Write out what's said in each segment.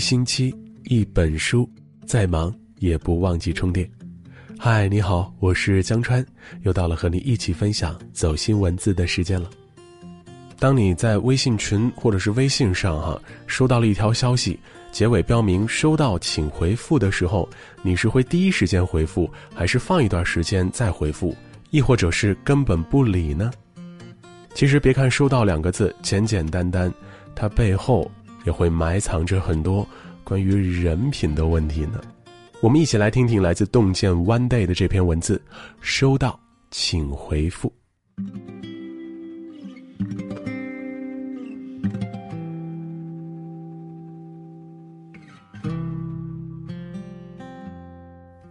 星期一本书，再忙也不忘记充电。嗨，你好，我是江川，又到了和你一起分享走心文字的时间了。当你在微信群或者是微信上哈收到了一条消息，结尾标明“收到，请回复”的时候，你是会第一时间回复，还是放一段时间再回复，亦或者是根本不理呢？其实，别看“收到”两个字简简单单，它背后也会埋藏着很多关于人品的问题呢。我们一起来听听来自洞见 One Day 的这篇文字：“收到，请回复。”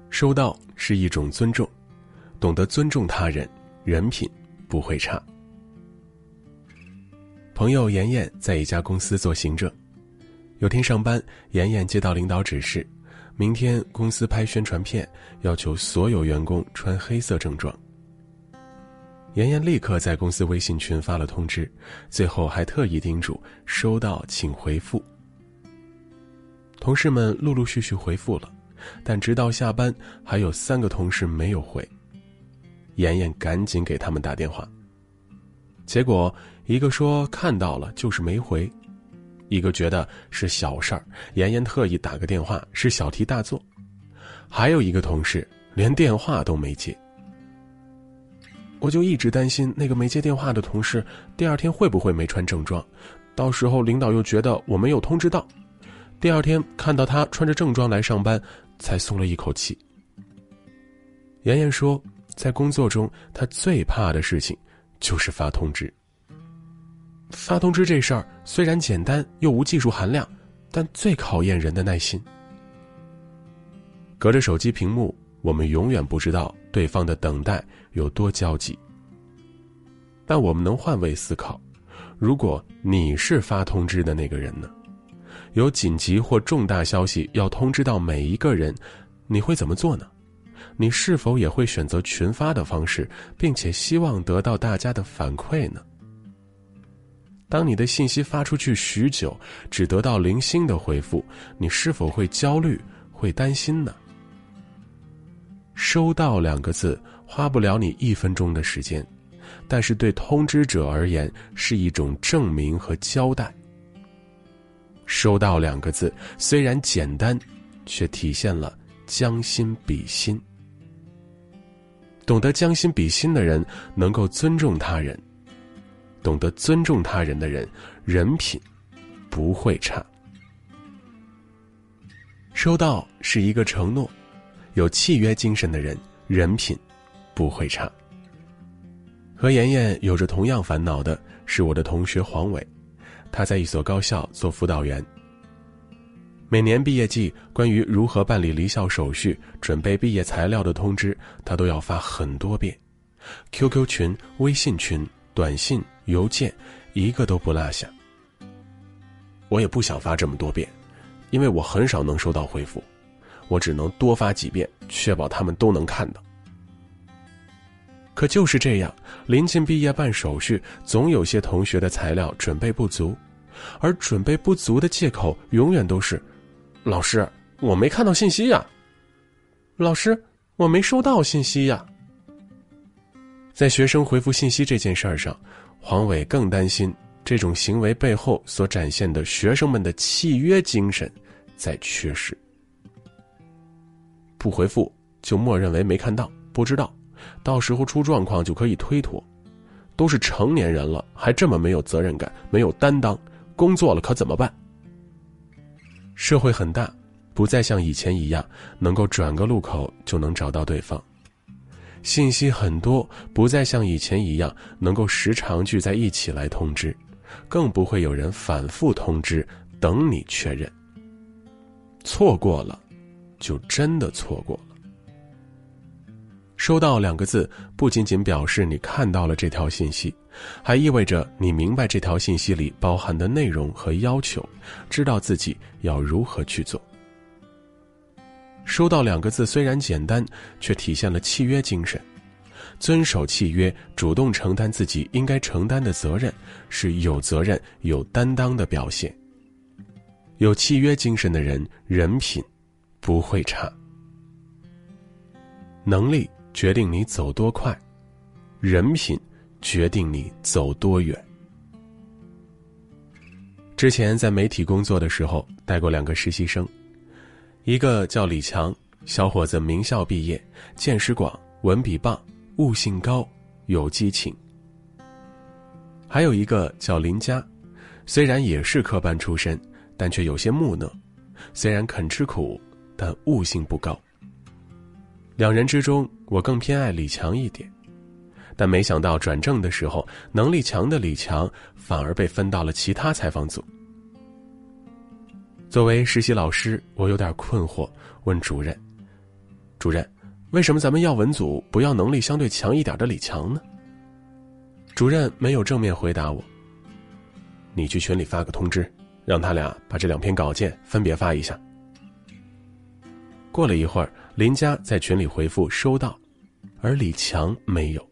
收到是一种尊重，懂得尊重他人，人品不会差。朋友妍妍在一家公司做行政，有天上班，妍妍接到领导指示，明天公司拍宣传片，要求所有员工穿黑色正装。妍妍立刻在公司微信群发了通知，最后还特意叮嘱收到请回复。同事们陆陆续续回复了，但直到下班，还有三个同事没有回。妍妍赶紧给他们打电话。结果，一个说看到了，就是没回；一个觉得是小事儿，妍妍特意打个电话是小题大做；还有一个同事连电话都没接。我就一直担心那个没接电话的同事第二天会不会没穿正装，到时候领导又觉得我没有通知到，第二天看到他穿着正装来上班，才松了一口气。妍妍说，在工作中，她最怕的事情。就是发通知。发通知这事儿虽然简单又无技术含量，但最考验人的耐心。隔着手机屏幕，我们永远不知道对方的等待有多焦急。但我们能换位思考：如果你是发通知的那个人呢？有紧急或重大消息要通知到每一个人，你会怎么做呢？你是否也会选择群发的方式，并且希望得到大家的反馈呢？当你的信息发出去许久，只得到零星的回复，你是否会焦虑、会担心呢？收到两个字花不了你一分钟的时间，但是对通知者而言是一种证明和交代。收到两个字虽然简单，却体现了将心比心。懂得将心比心的人，能够尊重他人；懂得尊重他人的人，人品不会差。收到是一个承诺，有契约精神的人，人品不会差。和妍妍有着同样烦恼的是我的同学黄伟，他在一所高校做辅导员。每年毕业季，关于如何办理离校手续、准备毕业材料的通知，他都要发很多遍，QQ 群、微信群、短信、邮件，一个都不落下。我也不想发这么多遍，因为我很少能收到回复，我只能多发几遍，确保他们都能看到。可就是这样，临近毕业办手续，总有些同学的材料准备不足，而准备不足的借口永远都是。老师，我没看到信息呀。老师，我没收到信息呀。在学生回复信息这件事儿上，黄伟更担心这种行为背后所展现的学生们的契约精神在缺失。不回复就默认为没看到、不知道，到时候出状况就可以推脱。都是成年人了，还这么没有责任感、没有担当，工作了可怎么办？社会很大，不再像以前一样能够转个路口就能找到对方；信息很多，不再像以前一样能够时常聚在一起来通知，更不会有人反复通知等你确认。错过了，就真的错过了。收到两个字，不仅仅表示你看到了这条信息，还意味着你明白这条信息里包含的内容和要求，知道自己要如何去做。收到两个字虽然简单，却体现了契约精神，遵守契约，主动承担自己应该承担的责任，是有责任、有担当的表现。有契约精神的人，人品不会差。能力决定你走多快，人品决定你走多远。之前在媒体工作的时候，带过两个实习生，一个叫李强，小伙子名校毕业，见识广，文笔棒，悟性高，有激情；还有一个叫林佳，虽然也是科班出身，但却有些木讷，虽然肯吃苦，但悟性不高。两人之中，我更偏爱李强一点，但没想到转正的时候，能力强的李强反而被分到了其他采访组。作为实习老师，我有点困惑，问主任：“主任，为什么咱们要文组不要能力相对强一点的李强呢？”主任没有正面回答我。你去群里发个通知，让他俩把这两篇稿件分别发一下。过了一会儿。林佳在群里回复收到，而李强没有。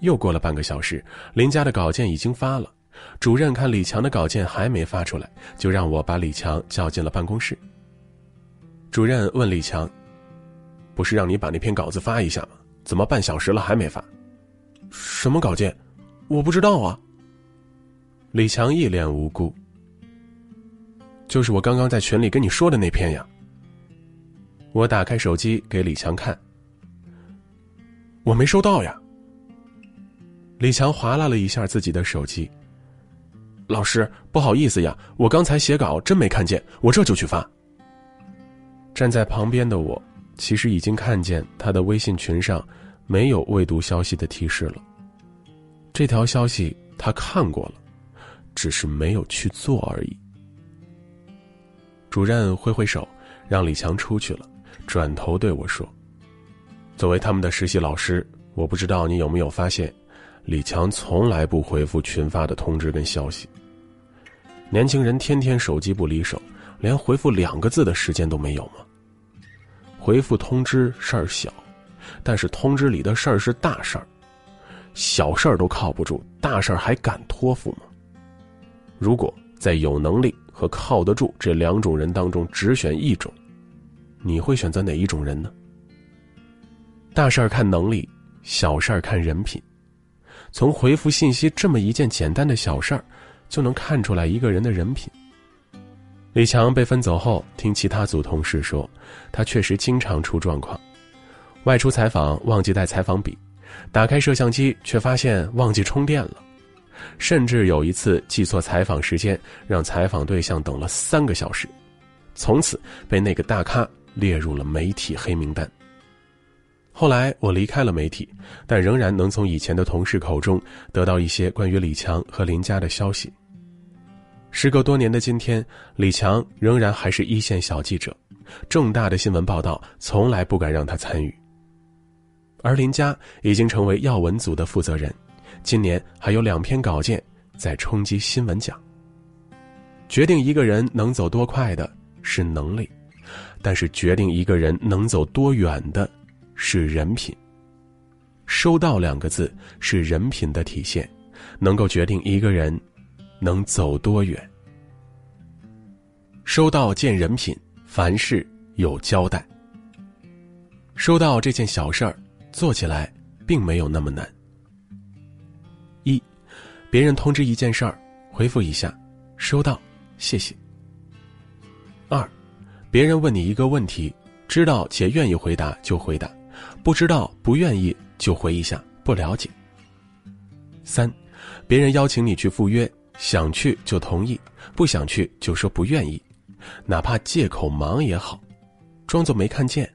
又过了半个小时，林佳的稿件已经发了，主任看李强的稿件还没发出来，就让我把李强叫进了办公室。主任问李强：“不是让你把那篇稿子发一下吗？怎么半小时了还没发？”“什么稿件？我不知道啊。”李强一脸无辜：“就是我刚刚在群里跟你说的那篇呀。”我打开手机给李强看，我没收到呀。李强划拉了一下自己的手机。老师，不好意思呀，我刚才写稿真没看见，我这就去发。站在旁边的我，其实已经看见他的微信群上没有未读消息的提示了。这条消息他看过了，只是没有去做而已。主任挥挥手，让李强出去了。转头对我说：“作为他们的实习老师，我不知道你有没有发现，李强从来不回复群发的通知跟消息。年轻人天天手机不离手，连回复两个字的时间都没有吗？回复通知事儿小，但是通知里的事儿是大事儿，小事儿都靠不住，大事儿还敢托付吗？如果在有能力和靠得住这两种人当中只选一种。”你会选择哪一种人呢？大事儿看能力，小事儿看人品。从回复信息这么一件简单的小事儿，就能看出来一个人的人品。李强被分走后，听其他组同事说，他确实经常出状况：外出采访忘记带采访笔，打开摄像机却发现忘记充电了，甚至有一次记错采访时间，让采访对象等了三个小时，从此被那个大咖。列入了媒体黑名单。后来我离开了媒体，但仍然能从以前的同事口中得到一些关于李强和林佳的消息。时隔多年的今天，李强仍然还是一线小记者，重大的新闻报道从来不敢让他参与。而林佳已经成为要闻组的负责人，今年还有两篇稿件在冲击新闻奖。决定一个人能走多快的是能力。但是，决定一个人能走多远的，是人品。收到两个字是人品的体现，能够决定一个人能走多远。收到见人品，凡事有交代。收到这件小事儿，做起来并没有那么难。一，别人通知一件事儿，回复一下，收到，谢谢。二。别人问你一个问题，知道且愿意回答就回答，不知道不愿意就回一下不了解。三，别人邀请你去赴约，想去就同意，不想去就说不愿意，哪怕借口忙也好，装作没看见，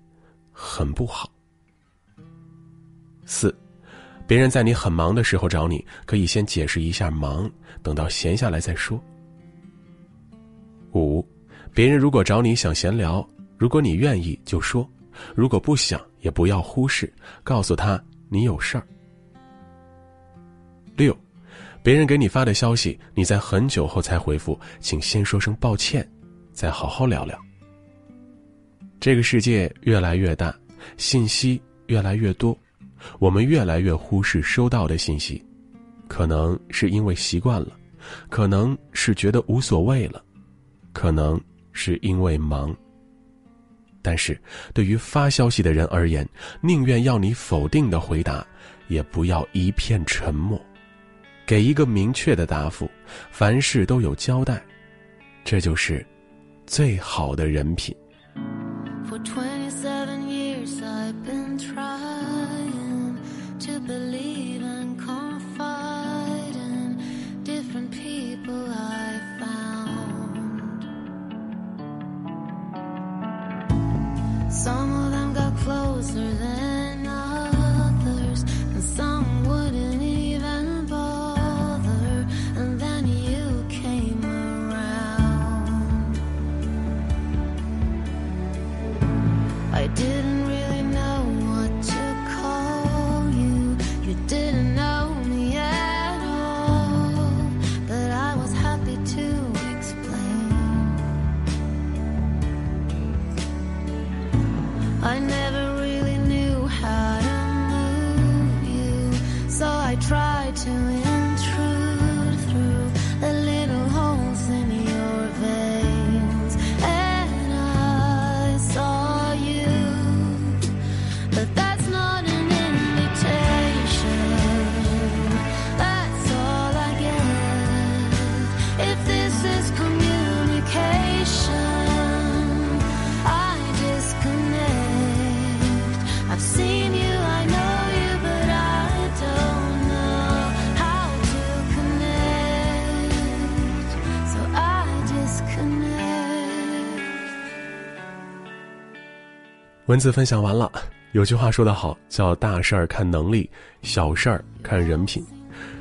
很不好。四，别人在你很忙的时候找你，可以先解释一下忙，等到闲下来再说。五。别人如果找你想闲聊，如果你愿意就说，如果不想也不要忽视，告诉他你有事儿。六，别人给你发的消息，你在很久后才回复，请先说声抱歉，再好好聊聊。这个世界越来越大，信息越来越多，我们越来越忽视收到的信息，可能是因为习惯了，可能是觉得无所谓了。可能是因为忙。但是，对于发消息的人而言，宁愿要你否定的回答，也不要一片沉默，给一个明确的答复，凡事都有交代，这就是最好的人品。to it. 文字分享完了，有句话说得好，叫大事儿看能力，小事儿看人品。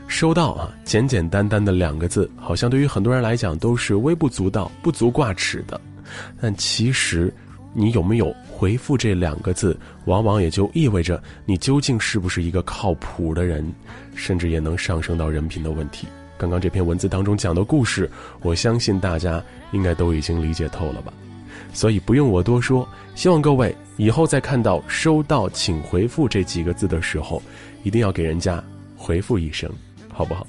收到啊，简简单单的两个字，好像对于很多人来讲都是微不足道、不足挂齿的，但其实。你有没有回复这两个字，往往也就意味着你究竟是不是一个靠谱的人，甚至也能上升到人品的问题。刚刚这篇文字当中讲的故事，我相信大家应该都已经理解透了吧？所以不用我多说，希望各位以后在看到“收到，请回复”这几个字的时候，一定要给人家回复一声，好不好？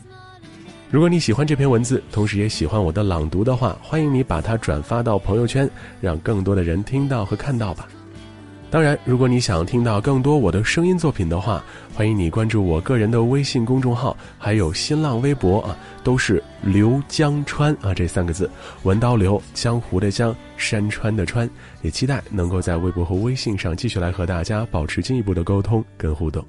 如果你喜欢这篇文字，同时也喜欢我的朗读的话，欢迎你把它转发到朋友圈，让更多的人听到和看到吧。当然，如果你想听到更多我的声音作品的话，欢迎你关注我个人的微信公众号，还有新浪微博啊，都是刘江川啊这三个字，文刀刘，江湖的江，山川的川。也期待能够在微博和微信上继续来和大家保持进一步的沟通跟互动。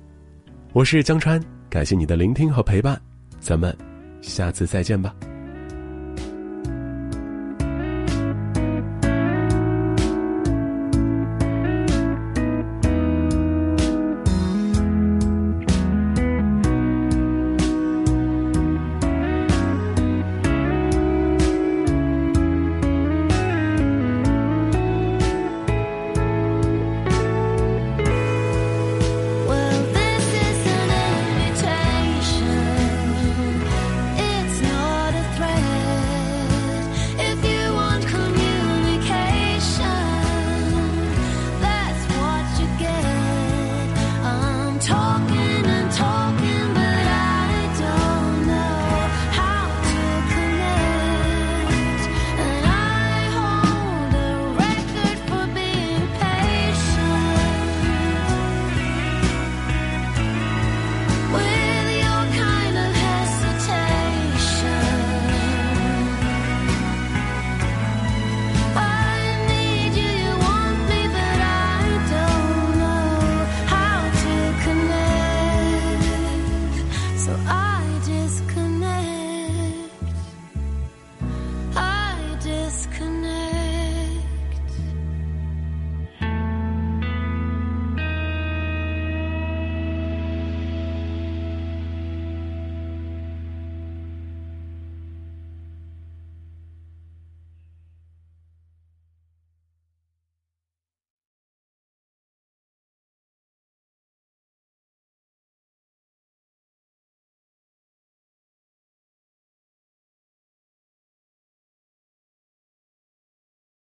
我是江川，感谢你的聆听和陪伴，咱们。下次再见吧。